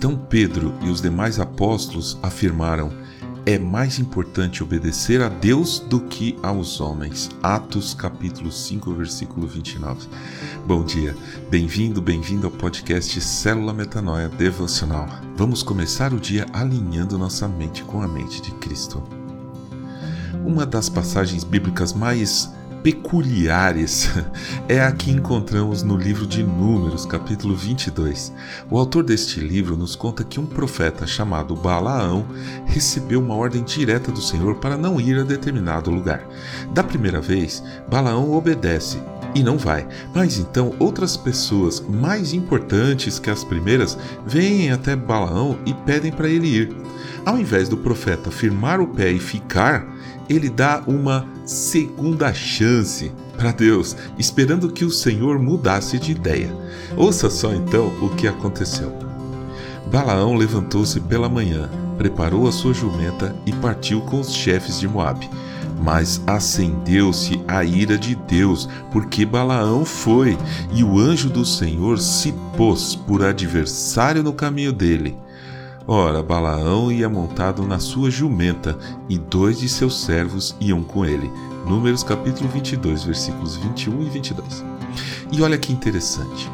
Então Pedro e os demais apóstolos afirmaram: é mais importante obedecer a Deus do que aos homens. Atos capítulo 5, versículo 29. Bom dia, bem-vindo, bem-vindo ao podcast Célula Metanoia Devocional. Vamos começar o dia alinhando nossa mente com a mente de Cristo. Uma das passagens bíblicas mais peculiares é a que encontramos no livro de Números, capítulo 22. O autor deste livro nos conta que um profeta chamado Balaão recebeu uma ordem direta do Senhor para não ir a determinado lugar. Da primeira vez, Balaão obedece e não vai. Mas então outras pessoas mais importantes que as primeiras vêm até Balaão e pedem para ele ir. Ao invés do profeta firmar o pé e ficar, ele dá uma segunda chance para Deus, esperando que o Senhor mudasse de ideia. Ouça só então o que aconteceu. Balaão levantou-se pela manhã, preparou a sua jumenta e partiu com os chefes de Moabe. Mas acendeu-se a ira de Deus, porque Balaão foi, e o anjo do Senhor se pôs por adversário no caminho dele. Ora, Balaão ia montado na sua jumenta, e dois de seus servos iam com ele. Números capítulo 22, versículos 21 e 22. E olha que interessante.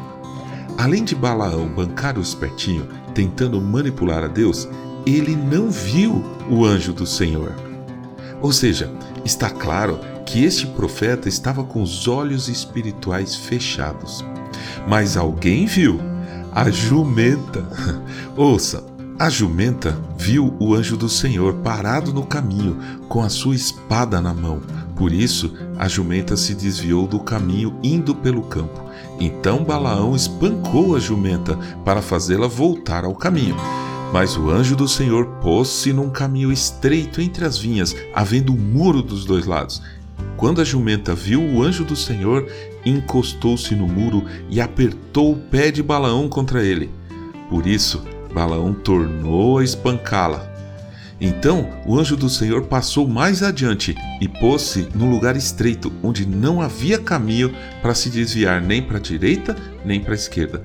Além de Balaão bancar o espertinho, tentando manipular a Deus, ele não viu o anjo do Senhor. Ou seja, está claro que este profeta estava com os olhos espirituais fechados. Mas alguém viu a jumenta. Ouça, a jumenta viu o anjo do Senhor parado no caminho, com a sua espada na mão. Por isso, a jumenta se desviou do caminho, indo pelo campo. Então Balaão espancou a jumenta para fazê-la voltar ao caminho. Mas o anjo do Senhor pôs-se num caminho estreito entre as vinhas, havendo um muro dos dois lados. Quando a jumenta viu o anjo do Senhor, encostou-se no muro e apertou o pé de Balaão contra ele. Por isso, Balaão tornou a espancá-la. Então o anjo do Senhor passou mais adiante e pôs-se num lugar estreito, onde não havia caminho para se desviar nem para a direita nem para a esquerda.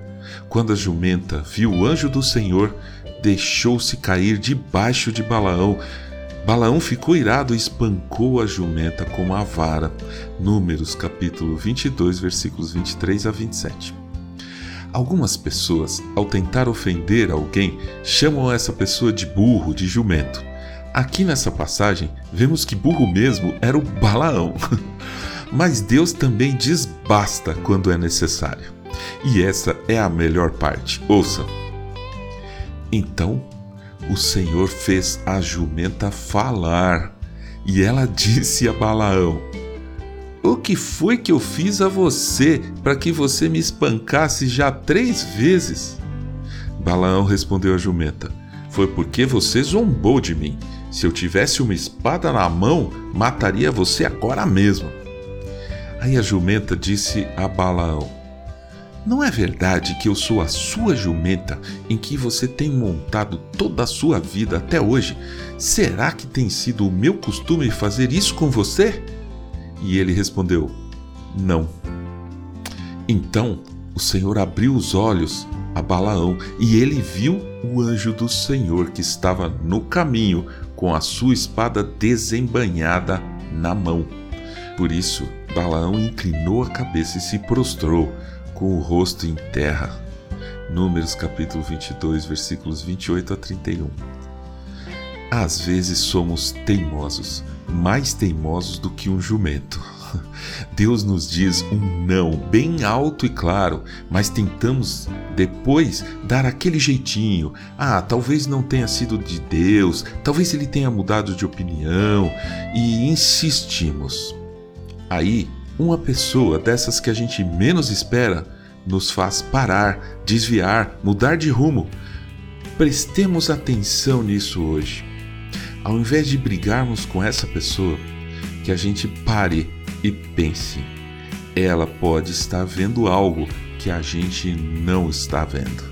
Quando a jumenta viu o anjo do Senhor, deixou-se cair debaixo de Balaão. Balaão ficou irado e espancou a jumenta com uma vara. Números capítulo 22, versículos 23 a 27. Algumas pessoas, ao tentar ofender alguém, chamam essa pessoa de burro, de jumento. Aqui nessa passagem, vemos que burro mesmo era o Balaão. Mas Deus também diz basta quando é necessário. E essa é a melhor parte. Ouça. Então o Senhor fez a jumenta falar, e ela disse a Balaão: o que foi que eu fiz a você para que você me espancasse já três vezes? Balaão respondeu à jumenta: Foi porque você zombou de mim. Se eu tivesse uma espada na mão, mataria você agora mesmo. Aí a jumenta disse a Balaão: Não é verdade que eu sou a sua jumenta em que você tem montado toda a sua vida até hoje? Será que tem sido o meu costume fazer isso com você? E ele respondeu: Não. Então o Senhor abriu os olhos a Balaão e ele viu o anjo do Senhor que estava no caminho com a sua espada desembanhada na mão. Por isso, Balaão inclinou a cabeça e se prostrou com o rosto em terra. Números capítulo 22, versículos 28 a 31. Às vezes somos teimosos, mais teimosos do que um jumento. Deus nos diz um não bem alto e claro, mas tentamos depois dar aquele jeitinho. Ah, talvez não tenha sido de Deus, talvez ele tenha mudado de opinião e insistimos. Aí, uma pessoa dessas que a gente menos espera nos faz parar, desviar, mudar de rumo. Prestemos atenção nisso hoje. Ao invés de brigarmos com essa pessoa, que a gente pare e pense. Ela pode estar vendo algo que a gente não está vendo.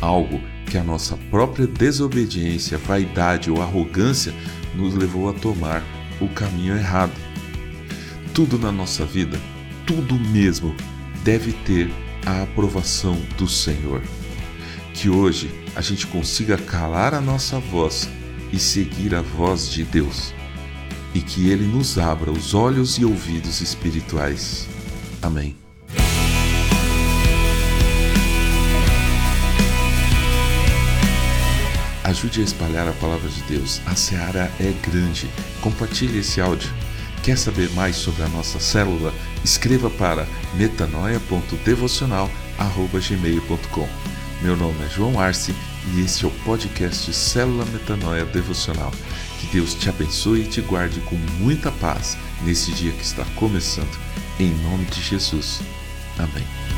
Algo que a nossa própria desobediência, vaidade ou arrogância nos levou a tomar o caminho errado. Tudo na nossa vida, tudo mesmo, deve ter a aprovação do Senhor. Que hoje a gente consiga calar a nossa voz e seguir a voz de Deus. E que Ele nos abra os olhos e ouvidos espirituais. Amém. Ajude a espalhar a palavra de Deus. A seara é grande. Compartilhe esse áudio. Quer saber mais sobre a nossa célula? Escreva para metanoia.devocional.gmail.com Meu nome é João Arce e este é o podcast Célula Metanoia Devocional. Que Deus te abençoe e te guarde com muita paz nesse dia que está começando. Em nome de Jesus. Amém.